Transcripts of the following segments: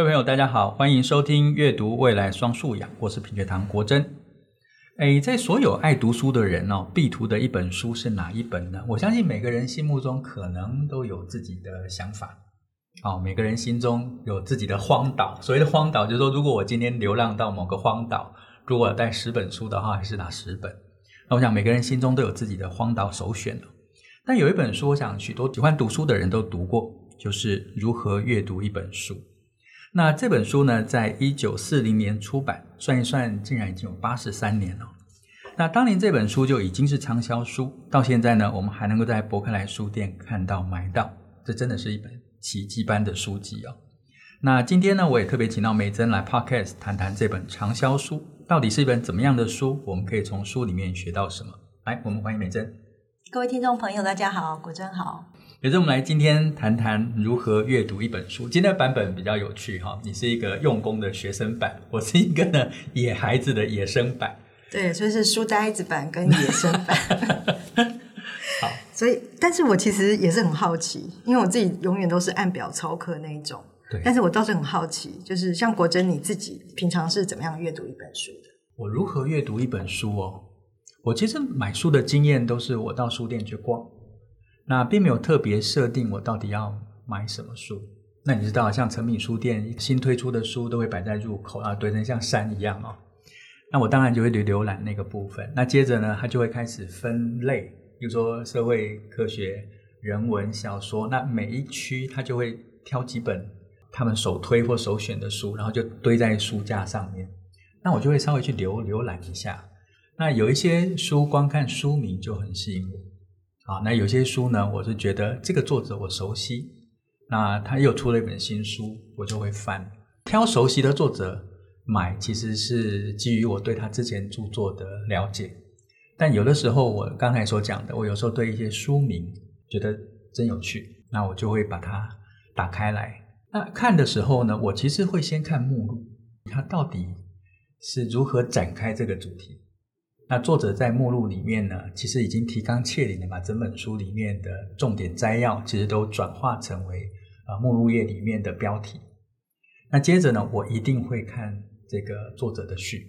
各位朋友，大家好，欢迎收听《阅读未来双素养》，我是品学堂国珍。诶，在所有爱读书的人哦，必读的一本书是哪一本呢？我相信每个人心目中可能都有自己的想法。哦，每个人心中有自己的荒岛。所谓的荒岛，就是说，如果我今天流浪到某个荒岛，如果要带十本书的话，还是哪十本？那我想每个人心中都有自己的荒岛首选。但有一本书，我想许多喜欢读书的人都读过，就是《如何阅读一本书》。那这本书呢，在一九四零年出版，算一算，竟然已经有八十三年了。那当年这本书就已经是畅销书，到现在呢，我们还能够在博克莱书店看到买到，这真的是一本奇迹般的书籍哦。那今天呢，我也特别请到美珍来 Podcast 谈谈这本畅销书到底是一本怎么样的书，我们可以从书里面学到什么？来，我们欢迎美珍。各位听众朋友，大家好，果真好。也是我们来今天谈谈如何阅读一本书。今天的版本比较有趣哈，你是一个用功的学生版，我是一个呢野孩子的野生版。对，所以是书呆子版跟野生版。好，所以，但是我其实也是很好奇，因为我自己永远都是按表操课那一种。对。但是我倒是很好奇，就是像国珍你自己平常是怎么样阅读一本书的？我如何阅读一本书哦？我其实买书的经验都是我到书店去逛。那并没有特别设定我到底要买什么书。那你知道，像诚品书店新推出的书都会摆在入口啊，堆成像山一样哦。那我当然就会去浏览那个部分。那接着呢，他就会开始分类，比如说社会科学、人文、小说。那每一区他就会挑几本他们首推或首选的书，然后就堆在书架上面。那我就会稍微去浏浏览一下。那有一些书光看书名就很吸引我。啊，那有些书呢，我是觉得这个作者我熟悉，那他又出了一本新书，我就会翻。挑熟悉的作者买，其实是基于我对他之前著作的了解。但有的时候，我刚才所讲的，我有时候对一些书名觉得真有趣，那我就会把它打开来。那看的时候呢，我其实会先看目录，它到底是如何展开这个主题。那作者在目录里面呢，其实已经提纲挈领的把整本书里面的重点摘要，其实都转化成为啊目录页里面的标题。那接着呢，我一定会看这个作者的序，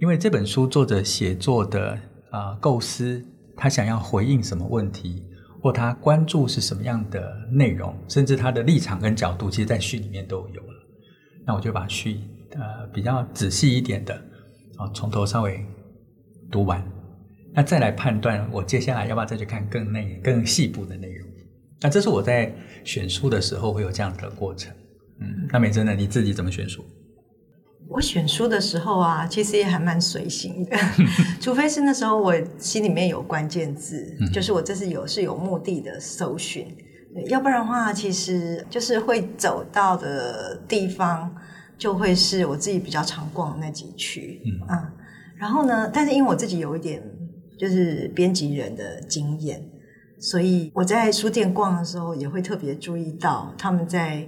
因为这本书作者写作的啊构思，他想要回应什么问题，或他关注是什么样的内容，甚至他的立场跟角度，其实在序里面都有了。那我就把序呃比较仔细一点的啊从头稍微。读完，那再来判断我接下来要不要再去看更内、更细部的内容。那这是我在选书的时候会有这样的过程。嗯，那美珍呢？你自己怎么选书？我选书的时候啊，其实也还蛮随性的，除非是那时候我心里面有关键字，就是我这是有是有目的的搜寻，要不然的话，其实就是会走到的地方就会是我自己比较常逛的那几区。嗯。嗯然后呢，但是因为我自己有一点就是编辑人的经验，所以我在书店逛的时候也会特别注意到他们在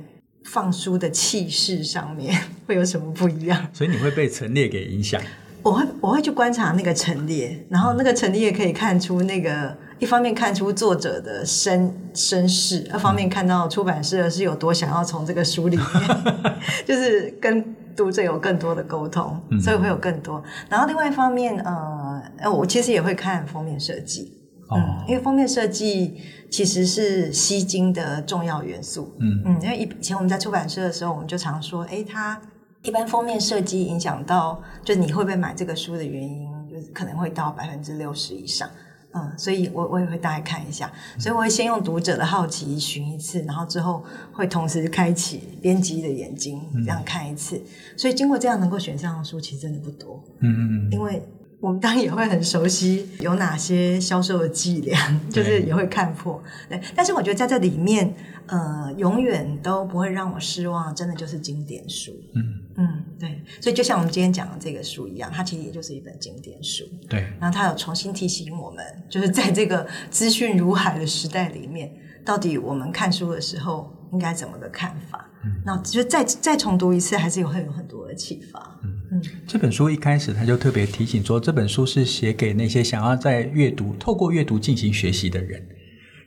放书的气势上面会有什么不一样。所以你会被陈列给影响？我会我会去观察那个陈列，然后那个陈列可以看出那个一方面看出作者的身身世，二方面看到出版社是有多想要从这个书里面 就是跟。读者有更多的沟通，所以会有更多。嗯、然后另外一方面，呃，我其实也会看封面设计，哦、嗯，因为封面设计其实是吸睛的重要元素。嗯嗯，因为以前我们在出版社的时候，我们就常说，哎，它一般封面设计影响到，就是你会不会买这个书的原因，就是可能会到百分之六十以上。嗯，所以我我也会大概看一下，所以我会先用读者的好奇寻一次，然后之后会同时开启编辑的眼睛，这样看一次。嗯、所以经过这样能够选上的书，其实真的不多。嗯嗯嗯，因为我们当然也会很熟悉有哪些销售的伎俩，就是也会看破。对，但是我觉得在这里面，呃，永远都不会让我失望，真的就是经典书。嗯。嗯，对，所以就像我们今天讲的这个书一样，它其实也就是一本经典书。对，然后它有重新提醒我们，就是在这个资讯如海的时代里面，到底我们看书的时候应该怎么个看法？嗯，那就再再重读一次，还是有会有很多的启发。嗯嗯，这本书一开始他就特别提醒说，这本书是写给那些想要在阅读、透过阅读进行学习的人。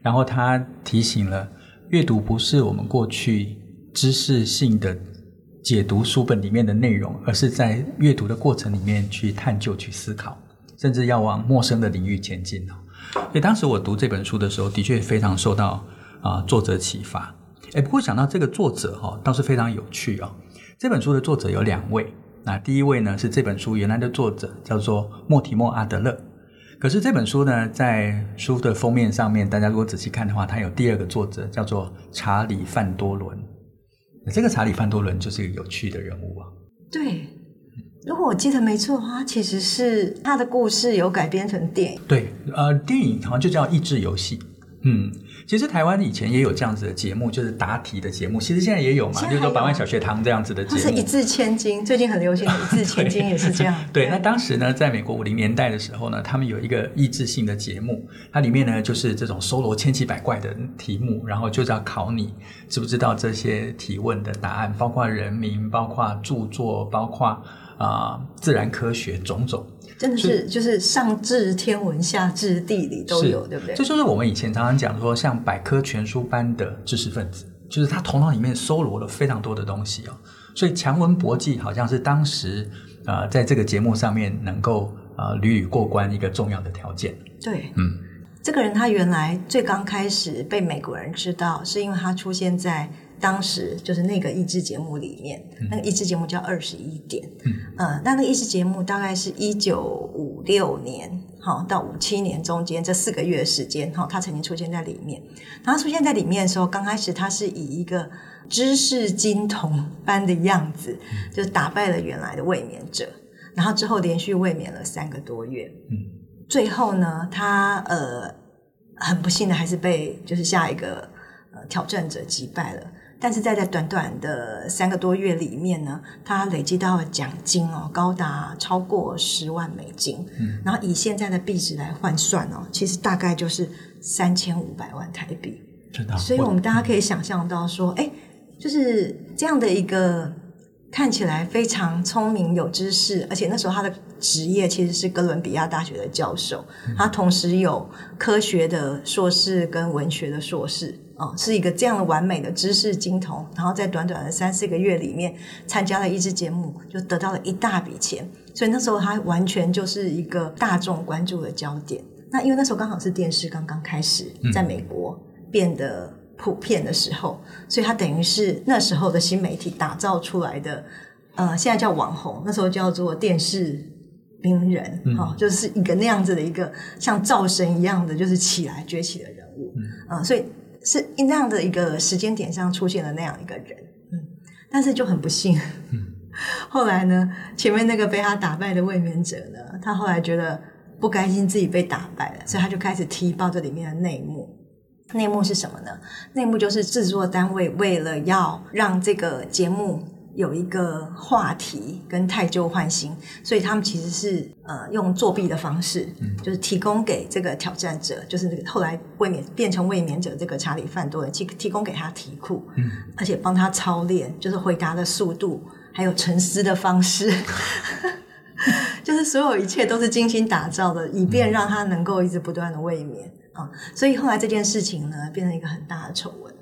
然后他提醒了，阅读不是我们过去知识性的。解读书本里面的内容，而是在阅读的过程里面去探究、去思考，甚至要往陌生的领域前进。所以当时我读这本书的时候，的确非常受到啊、作者启发。哎，不过想到这个作者哈、倒是非常有趣哦。这本书的作者有两位，那第一位呢是这本书原来的作者，叫做莫提莫·阿德勒。可是这本书呢，在书的封面上面，大家如果仔细看的话，它有第二个作者，叫做查理·范多伦。这个查理·范多伦就是一个有趣的人物啊。对，如果我记得没错的话，其实是他的故事有改编成电影。对，呃，电影好像就叫《益智游戏》。嗯。其实台湾以前也有这样子的节目，就是答题的节目。其实现在也有嘛，有就是说百万小学堂这样子的节目。是一字千金，最近很流行的 一字千金也是这样。对，对，那当时呢，在美国五零年代的时候呢，他们有一个益智性的节目，它里面呢就是这种搜罗千奇百怪的题目，然后就是要考你知不知道这些提问的答案，包括人名，包括著作，包括啊、呃、自然科学种种。真的是，就是上至天文，下至地理都有，对不对？这就是我们以前常常讲说，像百科全书般的知识分子，就是他头脑里面搜罗了非常多的东西哦。所以强文博记好像是当时呃，在这个节目上面能够呃屡屡过关一个重要的条件。对，嗯，这个人他原来最刚开始被美国人知道，是因为他出现在。当时就是那个益智节目里面，嗯、那个益智节目叫二十一点，嗯，呃，那那个益智节目大概是一九五六年，哈，到五七年中间这四个月的时间，哈，他曾经出现在里面。然后出现在里面的时候，刚开始他是以一个知识金童般的样子，嗯、就打败了原来的卫冕者，然后之后连续卫冕了三个多月，嗯，最后呢，他呃很不幸的还是被就是下一个呃挑战者击败了。但是在在短短的三个多月里面呢，他累积到了奖金哦，高达超过十万美金。嗯，然后以现在的币值来换算哦，其实大概就是三千五百万台币。知道。所以我们大家可以想象到说，哎，就是这样的一个看起来非常聪明、有知识，而且那时候他的职业其实是哥伦比亚大学的教授，嗯，他同时有科学的硕士跟文学的硕士。哦，是一个这样的完美的知识金童，然后在短短的三四个月里面参加了一支节目，就得到了一大笔钱，所以那时候他完全就是一个大众关注的焦点。那因为那时候刚好是电视刚刚开始在美国变得普遍的时候，嗯、所以他等于是那时候的新媒体打造出来的，呃，现在叫网红，那时候叫做电视名人，哦，就是一个那样子的一个像灶神一样的，就是起来崛起的人物，嗯，呃、所以。是那样的一个时间点上出现了那样一个人，嗯，但是就很不幸，嗯，后来呢，前面那个被他打败的卫冕者呢，他后来觉得不甘心自己被打败了，所以他就开始踢爆这里面的内幕。内幕是什么呢？内幕就是制作单位为了要让这个节目。有一个话题跟太旧换新，所以他们其实是呃用作弊的方式，嗯、就是提供给这个挑战者，就是那个后来未免变成卫冕者这个查理范多伦提提供给他题库，嗯，而且帮他操练，就是回答的速度，还有沉思的方式，就是所有一切都是精心打造的，以便让他能够一直不断的卫冕啊。所以后来这件事情呢，变成一个很大的丑闻。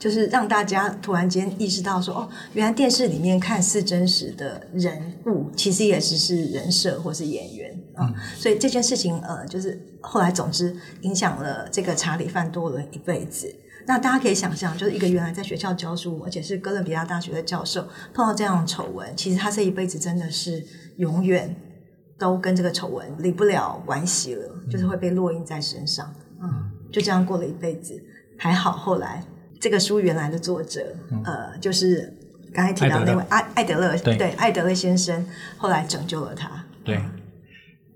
就是让大家突然间意识到说，哦，原来电视里面看似真实的人物，其实也只是人设或是演员啊。嗯、所以这件事情，呃，就是后来总之影响了这个查理范多伦一辈子。那大家可以想象，就是一个原来在学校教书，而且是哥伦比亚大学的教授，碰到这样的丑闻，其实他这一辈子真的是永远都跟这个丑闻离不了关系了，嗯、就是会被烙印在身上。嗯，就这样过了一辈子，还好后来。这个书原来的作者，嗯、呃，就是刚才提到那位艾艾德勒，对，对艾德勒先生，后来拯救了他。对，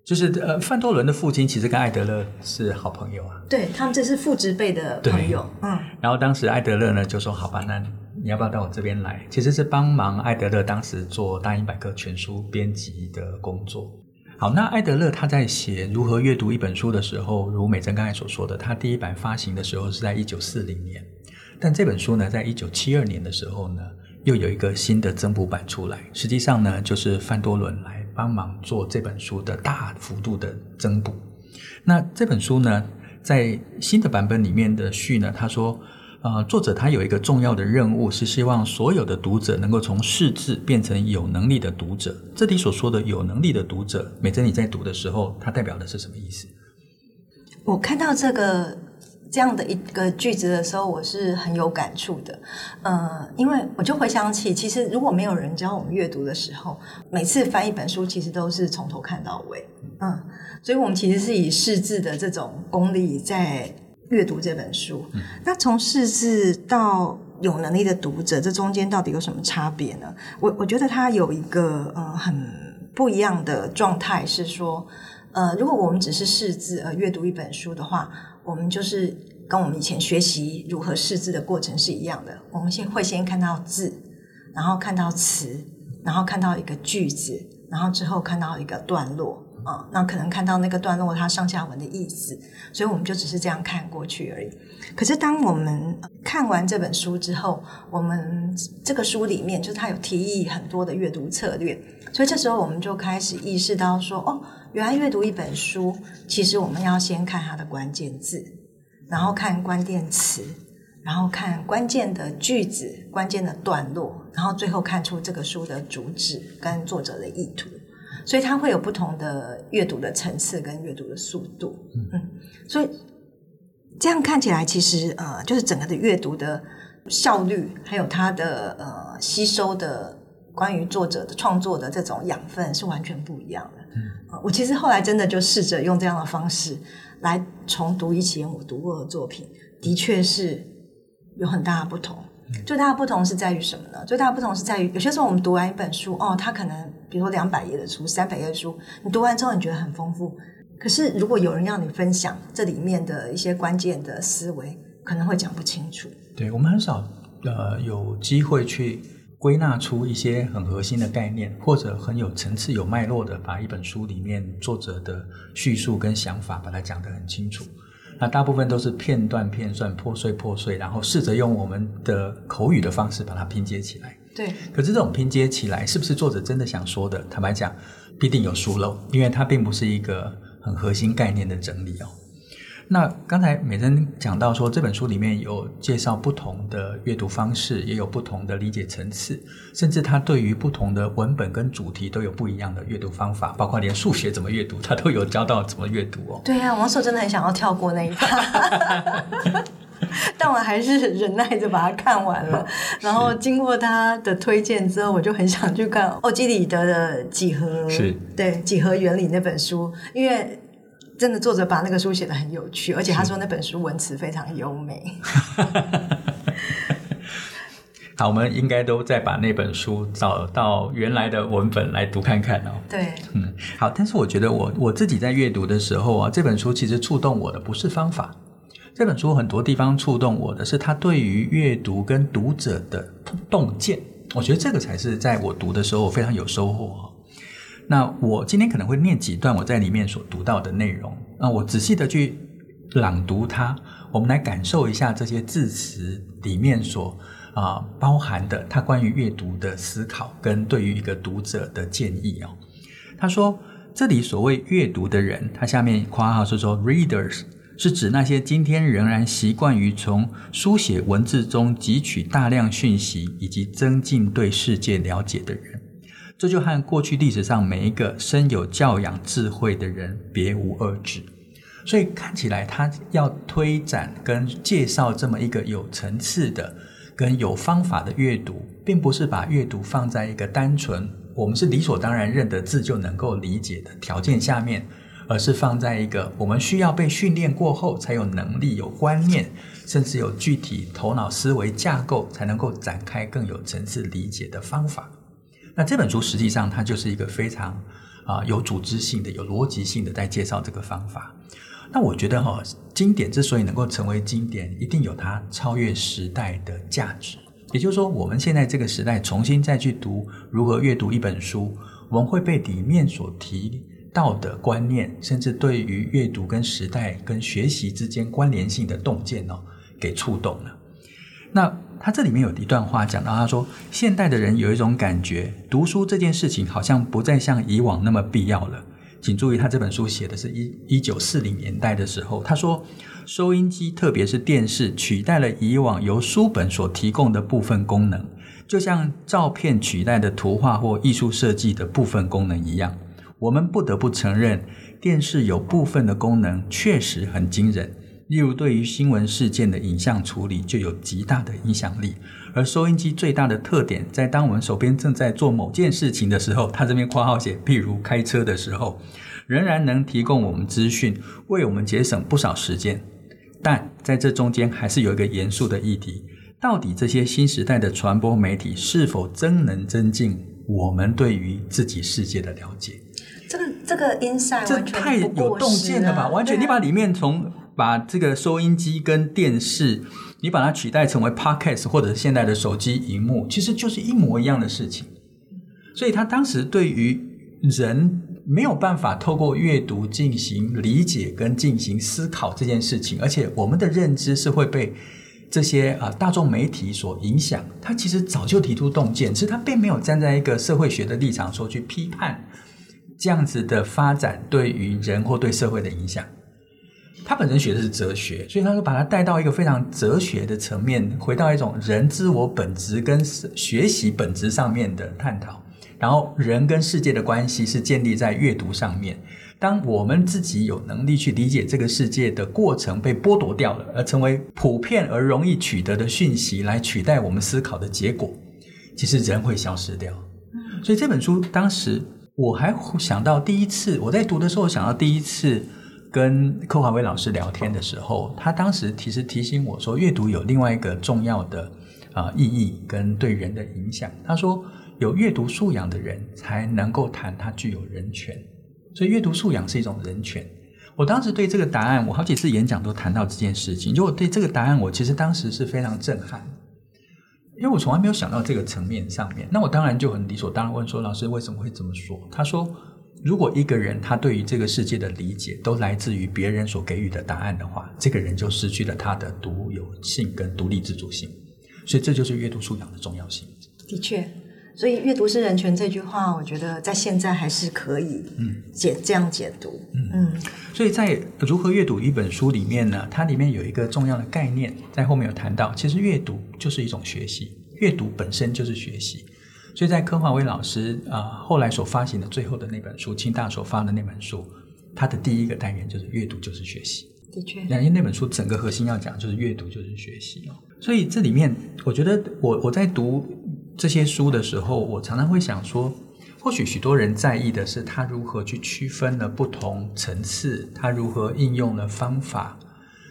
就是呃，范多伦的父亲其实跟艾德勒是好朋友啊。对，他们这是父执辈的朋友。嗯。然后当时艾德勒呢就说：“好吧，那你要不要到我这边来？”其实是帮忙艾德勒当时做大英百科全书编辑的工作。好，那艾德勒他在写如何阅读一本书的时候，如美珍刚才所说的，他第一版发行的时候是在一九四零年。但这本书呢，在一九七二年的时候呢，又有一个新的增补版出来。实际上呢，就是范多伦来帮忙做这本书的大幅度的增补。那这本书呢，在新的版本里面的序呢，他说，呃，作者他有一个重要的任务，是希望所有的读者能够从识字变成有能力的读者。这里所说的有能力的读者，美珍你在读的时候，它代表的是什么意思？我看到这个这样的一个句子的时候，我是很有感触的。呃，因为我就回想起，其实如果没有人教我们阅读的时候，每次翻一本书，其实都是从头看到尾。嗯，所以我们其实是以识字的这种功力在。阅读这本书，那从识字到有能力的读者，这中间到底有什么差别呢？我我觉得它有一个呃很不一样的状态，是说，呃，如果我们只是识字而阅读一本书的话，我们就是跟我们以前学习如何识字的过程是一样的。我们先会先看到字，然后看到词，然后看到一个句子，然后之后看到一个段落。啊、那可能看到那个段落，它上下文的意思，所以我们就只是这样看过去而已。可是当我们看完这本书之后，我们这个书里面就是它有提议很多的阅读策略，所以这时候我们就开始意识到说，哦，原来阅读一本书，其实我们要先看它的关键字，然后看关键词，然后看关键的句子、关键的段落，然后最后看出这个书的主旨跟作者的意图。所以它会有不同的阅读的层次跟阅读的速度，嗯，所以这样看起来，其实呃，就是整个的阅读的效率，还有它的呃吸收的关于作者的创作的这种养分是完全不一样的。嗯，我其实后来真的就试着用这样的方式来重读以前我读过的作品，的确是有很大的不同。最大的不同是在于什么呢？最大的不同是在于，有些时候我们读完一本书，哦，它可能比如说两百页的书、三百页的书，你读完之后你觉得很丰富。可是如果有人要你分享这里面的一些关键的思维，可能会讲不清楚。对，我们很少呃有机会去归纳出一些很核心的概念，或者很有层次、有脉络的把一本书里面作者的叙述跟想法把它讲得很清楚。那大部分都是片段片段破碎破碎，然后试着用我们的口语的方式把它拼接起来。对，可是这种拼接起来，是不是作者真的想说的？坦白讲，必定有疏漏，因为它并不是一个很核心概念的整理哦。那刚才美珍讲到说，这本书里面有介绍不同的阅读方式，也有不同的理解层次，甚至他对于不同的文本跟主题都有不一样的阅读方法，包括连数学怎么阅读，他都有教到怎么阅读哦。对呀、啊，王朔真的很想要跳过那一趴，但我还是忍耐着把它看完了。然后经过他的推荐之后，我就很想去看欧几里德的几何，是对几何原理那本书，因为。真的，作者把那个书写得很有趣，而且他说那本书文词非常优美。好，我们应该都再把那本书找到原来的文本来读看看哦。对，嗯，好。但是我觉得我我自己在阅读的时候啊，这本书其实触动我的不是方法，这本书很多地方触动我的是他对于阅读跟读者的洞见。我觉得这个才是在我读的时候我非常有收获。那我今天可能会念几段我在里面所读到的内容，那我仔细的去朗读它，我们来感受一下这些字词里面所啊、包含的他关于阅读的思考跟对于一个读者的建议哦。他说这里所谓阅读的人，他下面括号是说 readers 是指那些今天仍然习惯于从书写文字中汲取大量讯息以及增进对世界了解的人。这就和过去历史上每一个深有教养智慧的人别无二致，所以看起来他要推展跟介绍这么一个有层次的、跟有方法的阅读，并不是把阅读放在一个单纯我们是理所当然认得字就能够理解的条件下面，而是放在一个我们需要被训练过后才有能力、有观念，甚至有具体头脑思维架构，才能够展开更有层次理解的方法。那这本书实际上它就是一个非常啊、有组织性的、有逻辑性的在介绍这个方法。那我觉得哈、哦，经典之所以能够成为经典，一定有它超越时代的价值。也就是说，我们现在这个时代重新再去读如何阅读一本书，我们会被里面所提到的观念，甚至对于阅读跟时代跟学习之间关联性的洞见哦，给触动了。那。他这里面有一段话讲到，他说：“现代的人有一种感觉，读书这件事情好像不再像以往那么必要了。”请注意，他这本书写的是一一九四零年代的时候。他说：“收音机，特别是电视，取代了以往由书本所提供的部分功能，就像照片取代的图画或艺术设计的部分功能一样。我们不得不承认，电视有部分的功能确实很惊人，例如对于新闻事件的影像处理就有极大的影响力。而收音机最大的特点，在当我们手边正在做某件事情的时候，它这边括号写，譬如开车的时候，仍然能提供我们资讯，为我们节省不少时间。但在这中间还是有一个严肃的议题：到底这些新时代的传播媒体是否真能增进我们对于自己世界的了解？这个这个 insight 这太有洞见了吧？完全，你把里面从把这个收音机跟电视，你把它取代成为 podcast 或者是现在的手机荧幕，其实就是一模一样的事情。所以他当时对于人。没有办法透过阅读进行理解跟进行思考这件事情，而且我们的认知是会被这些啊大众媒体所影响。他其实早就提出洞见，其实他并没有站在一个社会学的立场说去批判这样子的发展对于人或对社会的影响。他本身学的是哲学，所以他就把它带到一个非常哲学的层面，回到一种人自我本质跟学习本质上面的探讨。然后，人跟世界的关系是建立在阅读上面。当我们自己有能力去理解这个世界的过程被剥夺掉了，而成为普遍而容易取得的讯息来取代我们思考的结果，其实人会消失掉。所以这本书当时我还想到第一次我在读的时候，想到第一次跟柯华威老师聊天的时候，他当时其实提醒我说，阅读有另外一个重要的啊、意义跟对人的影响。他说。有阅读素养的人才能够谈他具有人权，所以阅读素养是一种人权。我当时对这个答案，我好几次演讲都谈到这件事情。就我对这个答案，我其实当时是非常震撼，因为我从来没有想到这个层面上面。那我当然就很理所当然问说：“老师为什么会这么说？”他说：“如果一个人他对于这个世界的理解都来自于别人所给予的答案的话，这个人就失去了他的独有性跟独立自主性。所以这就是阅读素养的重要性。”的确。所以阅读是人权这句话，我觉得在现在还是可以嗯解这样解读。嗯，嗯，所以在如何阅读一本书里面呢，它里面有一个重要的概念，在后面有谈到，其实阅读就是一种学习，阅读本身就是学习。所以在柯华威老师啊、呃、后来所发行的最后的那本书，清大所发的那本书，它的第一个单元就是阅读就是学习。的确，因为那本书整个核心要讲就是阅读就是学习哦。所以这里面，我觉得我我在读。这些书的时候，我常常会想说，或许许多人在意的是他如何去区分了不同层次，他如何应用了方法。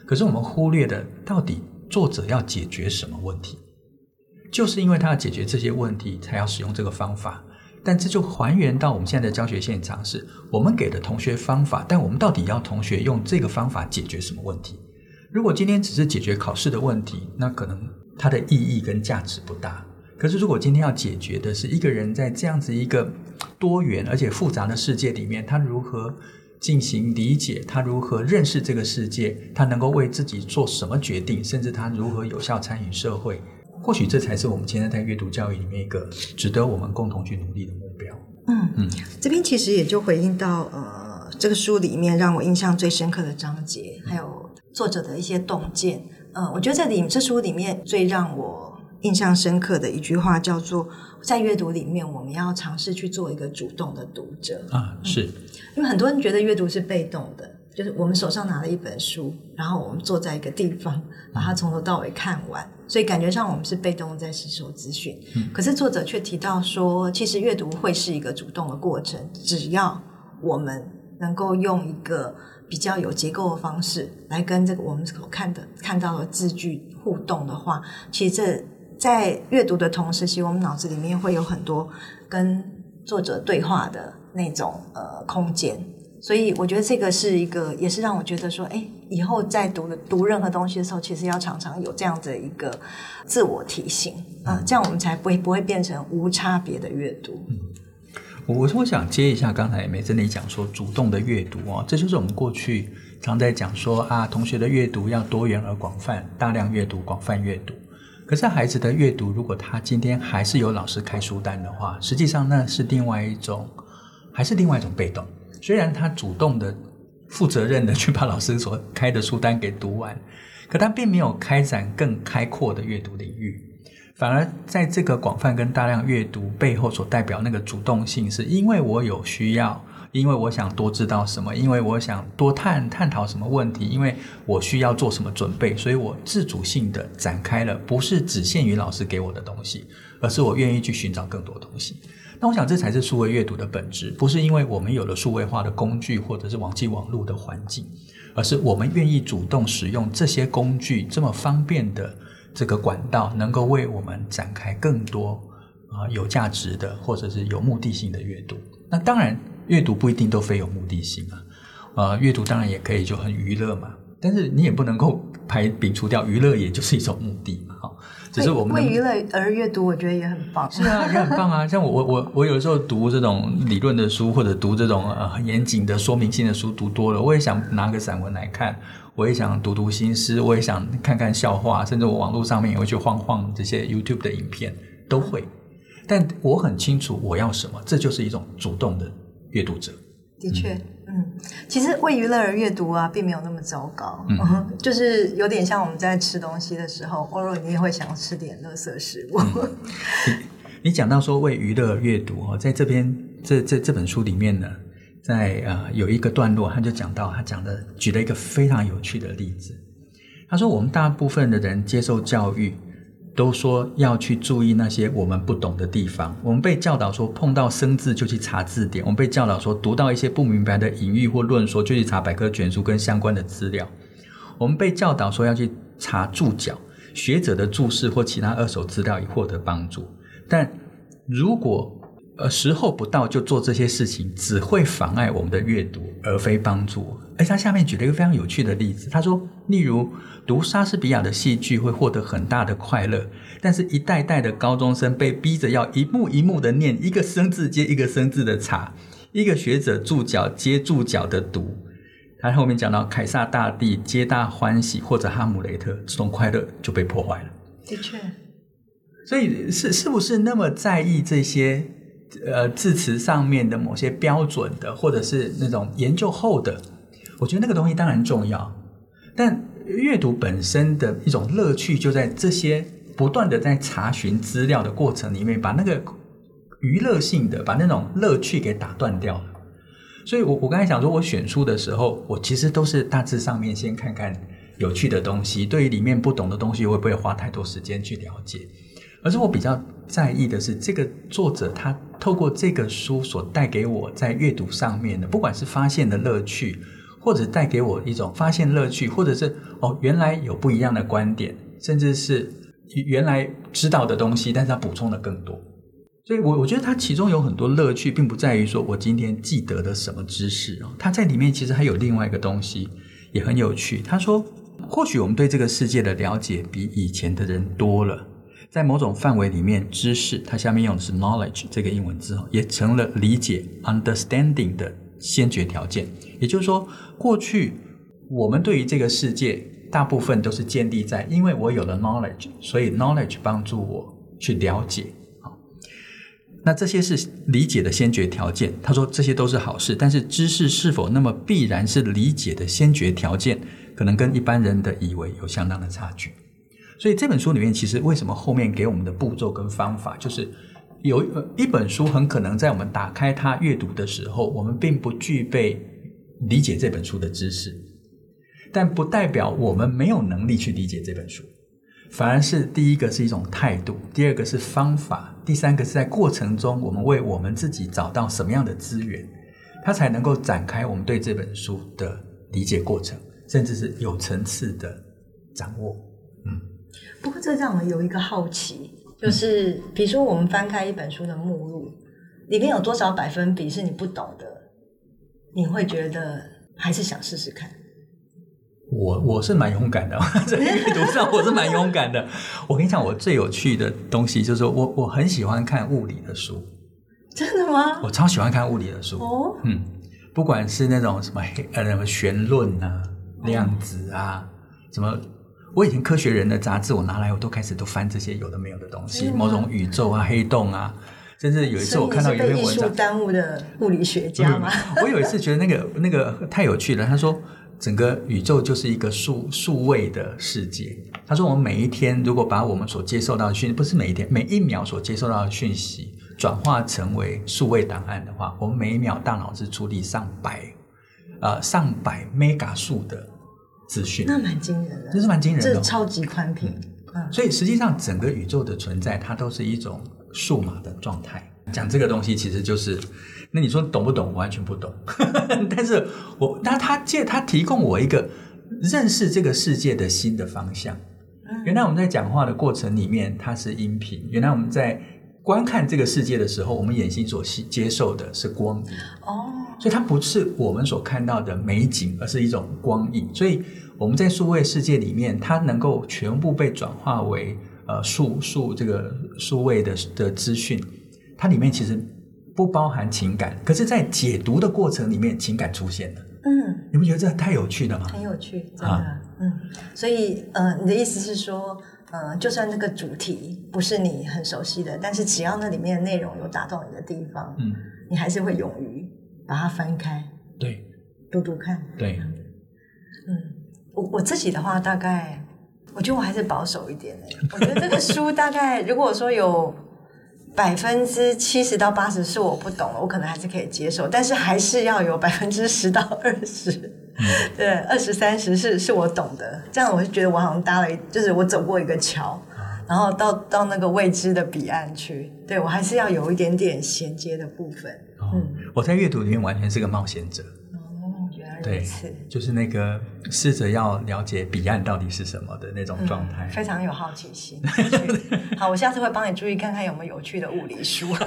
可是我们忽略的，到底作者要解决什么问题？就是因为他要解决这些问题，才要使用这个方法。但这就还原到我们现在的教学现场，是我们给的同学方法，但我们到底要同学用这个方法解决什么问题？如果今天只是解决考试的问题，那可能它的意义跟价值不大。可是，如果今天要解决的是一个人在这样子一个多元而且复杂的世界里面，他如何进行理解，他如何认识这个世界，他能够为自己做什么决定，甚至他如何有效参与社会，或许这才是我们现在在阅读教育里面一个值得我们共同去努力的目标。嗯嗯，这边其实也就回应到呃，这个书里面让我印象最深刻的章节，还有作者的一些洞见。呃，我觉得在里这书里面最让我印象深刻的一句话叫做：“在阅读里面，我们要尝试去做一个主动的读者。”啊，是，因为很多人觉得阅读是被动的，就是我们手上拿了一本书，然后我们坐在一个地方，把它从头到尾看完，所以感觉上我们是被动在吸收资讯。嗯，可是作者却提到说，其实阅读会是一个主动的过程，只要我们能够用一个比较有结构的方式来跟这个我们所看的看到的字句互动的话，其实这。在阅读的同时，其实我们脑子里面会有很多跟作者对话的那种呃空间，所以我觉得这个是一个，也是让我觉得说，哎，以后在读的读任何东西的时候，其实要常常有这样的一个自我提醒啊、呃，这样我们才不会不会变成无差别的阅读。嗯，我我想接一下刚才美珍你讲说主动的阅读哦，这就是我们过去常在讲说啊，同学的阅读要多元而广泛，大量阅读，广泛阅读。可是孩子的阅读，如果他今天还是有老师开书单的话，实际上那是另外一种，还是另外一种被动。虽然他主动的负责任的去把老师所开的书单给读完，可他并没有开展更开阔的阅读领域，反而在这个广泛跟大量阅读背后所代表那个主动性，是因为我有需要。因为我想多知道什么，因为我想多探探讨什么问题，因为我需要做什么准备，所以我自主性的展开了，不是只限于老师给我的东西，而是我愿意去寻找更多东西。那我想这才是数位阅读的本质，不是因为我们有了数位化的工具或者是网际网络的环境，而是我们愿意主动使用这些工具，这么方便的这个管道，能够为我们展开更多啊有价值的或者是有目的性的阅读。那当然。阅读不一定都非有目的性啊，呃，阅读当然也可以就很娱乐嘛，但是你也不能够排摒除掉娱乐，也就是一种目的嘛，只是我们为娱乐而阅读，我觉得也很棒。是啊，也很棒啊。像我我我我有时候读这种理论的书，或者读这种呃很严谨的说明性的书，读多了，我也想拿个散文来看，我也想读读新诗，我也想看看笑话，甚至我网络上面也会去晃晃这些 YouTube 的影片，都会。但我很清楚我要什么，这就是一种主动的。阅读者的确，嗯，其实为娱乐而阅读啊，并没有那么糟糕，嗯，就是有点像我们在吃东西的时候，偶尔你也会想吃点垃圾食物。嗯、你讲到说为娱乐而阅读哦，在这边这这这本书里面呢，在呃有一个段落，他就讲到他讲的举了一个非常有趣的例子，他说我们大部分的人接受教育。都说要去注意那些我们不懂的地方。我们被教导说，碰到生字就去查字典。我们被教导说，读到一些不明白的隐喻或论说，就去查百科全书跟相关的资料。我们被教导说要去查注脚、学者的注释或其他二手资料以获得帮助。但如果呃，时候不到就做这些事情，只会妨碍我们的阅读，而非帮助。而他下面举了一个非常有趣的例子，他说，例如读莎士比亚的戏剧会获得很大的快乐，但是一代代的高中生被逼着要一幕一幕的念，一个生字接一个生字的查，一个学者注脚接注脚的读。他后面讲到凯撒大帝皆大欢喜，或者哈姆雷特，这种快乐就被破坏了。的确，所以是是不是那么在意这些？呃，字词上面的某些标准的，或者是那种研究后的，我觉得那个东西当然重要。但阅读本身的一种乐趣，就在这些不断的在查询资料的过程里面，把那个娱乐性的，把那种乐趣给打断掉了。所以我我刚才想说，我选书的时候，我其实都是大致上面先看看有趣的东西，对于里面不懂的东西，我会不会花太多时间去了解。而是我比较在意的是，这个作者他透过这个书所带给我在阅读上面的，不管是发现的乐趣，或者带给我一种发现乐趣，或者是哦原来有不一样的观点，甚至是原来知道的东西，但是他补充了更多。所以我我觉得他其中有很多乐趣，并不在于说我今天记得的什么知识哦，他在里面其实还有另外一个东西也很有趣。他说，或许我们对这个世界的了解比以前的人多了。在某种范围里面，知识它下面用的是 knowledge 这个英文字，也成了理解 understanding 的先决条件。也就是说，过去我们对于这个世界大部分都是建立在，因为我有了 knowledge，所以 knowledge 帮助我去了解。好，那这些是理解的先决条件。他说这些都是好事，但是知识是否那么必然是理解的先决条件，可能跟一般人的以为有相当的差距。所以这本书里面，其实为什么后面给我们的步骤跟方法，就是有一本书很可能在我们打开它阅读的时候，我们并不具备理解这本书的知识，但不代表我们没有能力去理解这本书，反而是第一个是一种态度，第二个是方法，第三个是在过程中我们为我们自己找到什么样的资源，它才能够展开我们对这本书的理解过程，甚至是有层次的掌握，嗯。不过这让我有一个好奇，就是比如说我们翻开一本书的目录，里面有多少百分比是你不懂的？你会觉得还是想试试看？我我是蛮勇敢的，在 阅读上我是蛮勇敢的。我跟你讲，我最有趣的东西就是我我很喜欢看物理的书。真的吗？我超喜欢看物理的书。哦，嗯，不管是那种什么呃什么弦论啊、量子啊，什么。我以前科学人的杂志，我拿来我都开始都翻这些有的没有的东西，某种宇宙啊、黑洞啊，甚至有一次我看到一篇文章，艺术耽误的物理学家吗？我有一次觉得那个那个太有趣了。他说，整个宇宙就是一个数数位的世界。他说，我们每一天如果把我们所接受到的讯息，不是每一天，每一秒所接受到的讯息转化成为数位档案的话，我们每一秒大脑是处理上百呃上百 mega 数的资讯，那蛮惊人的，这是蛮惊人的，这是超级宽频。嗯，所以实际上整个宇宙的存在，它都是一种数码的状态。讲这个东西，其实就是，那你说懂不懂？我完全不懂。但是我，那他借他提供我一个认识这个世界的新的方向。原来我们在讲话的过程里面，它是音频；原来我们在观看这个世界的时候，我们眼睛所接受的是光影。哦，所以它不是我们所看到的美景，而是一种光影。所以我们在数位世界里面，它能够全部被转化为呃数数这个数位的的资讯，它里面其实不包含情感，可是，在解读的过程里面，情感出现了。嗯，你不觉得这太有趣了吗？很有趣，真的。啊、嗯，所以呃，你的意思是说，呃，就算这个主题不是你很熟悉的，但是只要那里面的内容有打动你的地方，嗯，你还是会勇于把它翻开，对，读读看，对，嗯，我我自己的话，大概我觉得我还是保守一点的。我觉得这个书大概如果说有。百分之七十到八十是我不懂的，我可能还是可以接受，但是还是要有百分之十到二十，嗯、对，二十三十是是我懂的，这样我就觉得我好像搭了一，就是我走过一个桥，然后到到那个未知的彼岸去，对，我还是要有一点点衔接的部分。哦、嗯，我在阅读里面完全是个冒险者。对，就是那个试着要了解彼岸到底是什么的那种状态，嗯、非常有好奇心。好，我下次会帮你注意看看有没有有趣的物理书。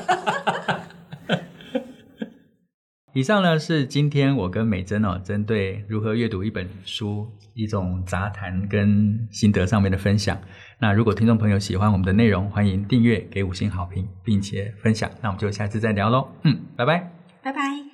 以上呢是今天我跟美珍哦，针对如何阅读一本书一种杂谈跟心得上面的分享。那如果听众朋友喜欢我们的内容，欢迎订阅、给五星好评，并且分享。那我们就下次再聊喽。嗯，拜拜，拜拜。